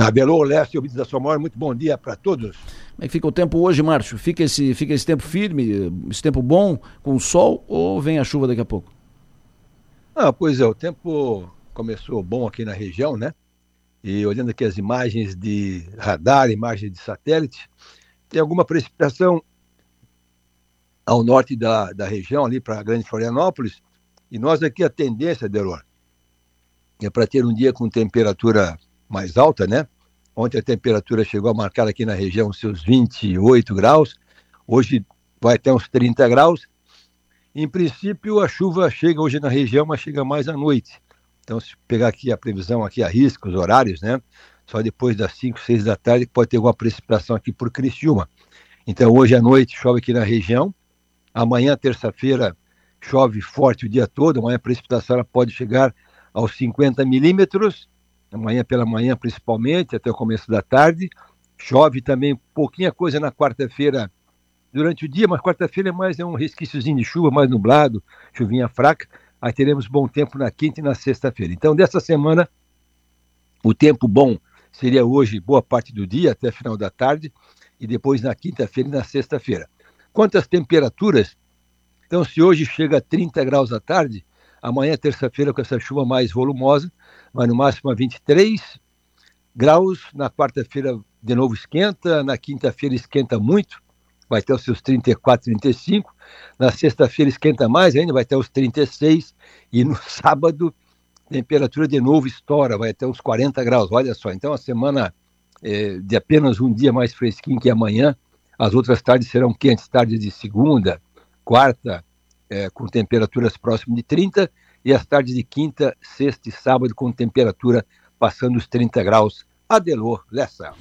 Abelô, Leste, ouvintes da Somor, muito bom dia para todos. Como é que fica o tempo hoje, Márcio? Fica esse, fica esse tempo firme, esse tempo bom, com sol, ou vem a chuva daqui a pouco? Ah, pois é, o tempo começou bom aqui na região, né? E olhando aqui as imagens de radar, imagens de satélite, tem alguma precipitação ao norte da, da região, ali para a Grande Florianópolis, e nós aqui a tendência, Delor, é para ter um dia com temperatura mais alta, né? Ontem a temperatura chegou a marcar aqui na região seus 28 graus, hoje vai até uns 30 graus. Em princípio, a chuva chega hoje na região, mas chega mais à noite. Então, se pegar aqui a previsão, aqui a risco, os horários, né? Só depois das 5, 6 da tarde pode ter alguma precipitação aqui por Criciúma. Então, hoje à noite chove aqui na região. Amanhã, terça-feira, chove forte o dia todo. Amanhã a precipitação pode chegar aos 50 milímetros amanhã pela manhã principalmente, até o começo da tarde. Chove também pouquinha coisa na quarta-feira durante o dia, mas quarta-feira é mais é um resquíciozinho de chuva, mais nublado, chuvinha fraca. Aí teremos bom tempo na quinta e na sexta-feira. Então, dessa semana, o tempo bom seria hoje boa parte do dia, até final da tarde, e depois na quinta-feira e na sexta-feira. Quanto às temperaturas, então, se hoje chega a 30 graus à tarde, Amanhã, terça-feira, com essa chuva mais volumosa, vai no máximo a 23 graus. Na quarta-feira, de novo esquenta. Na quinta-feira, esquenta muito, vai ter os seus 34, 35. Na sexta-feira, esquenta mais ainda, vai ter os 36. E no sábado, temperatura de novo estoura, vai até uns 40 graus. Olha só, então a semana é, de apenas um dia mais fresquinho que amanhã. As outras tardes serão quentes, tardes de segunda, quarta, é, com temperaturas próximas de 30, e as tardes de quinta, sexta e sábado com temperatura passando os 30 graus. Adelor Lessa.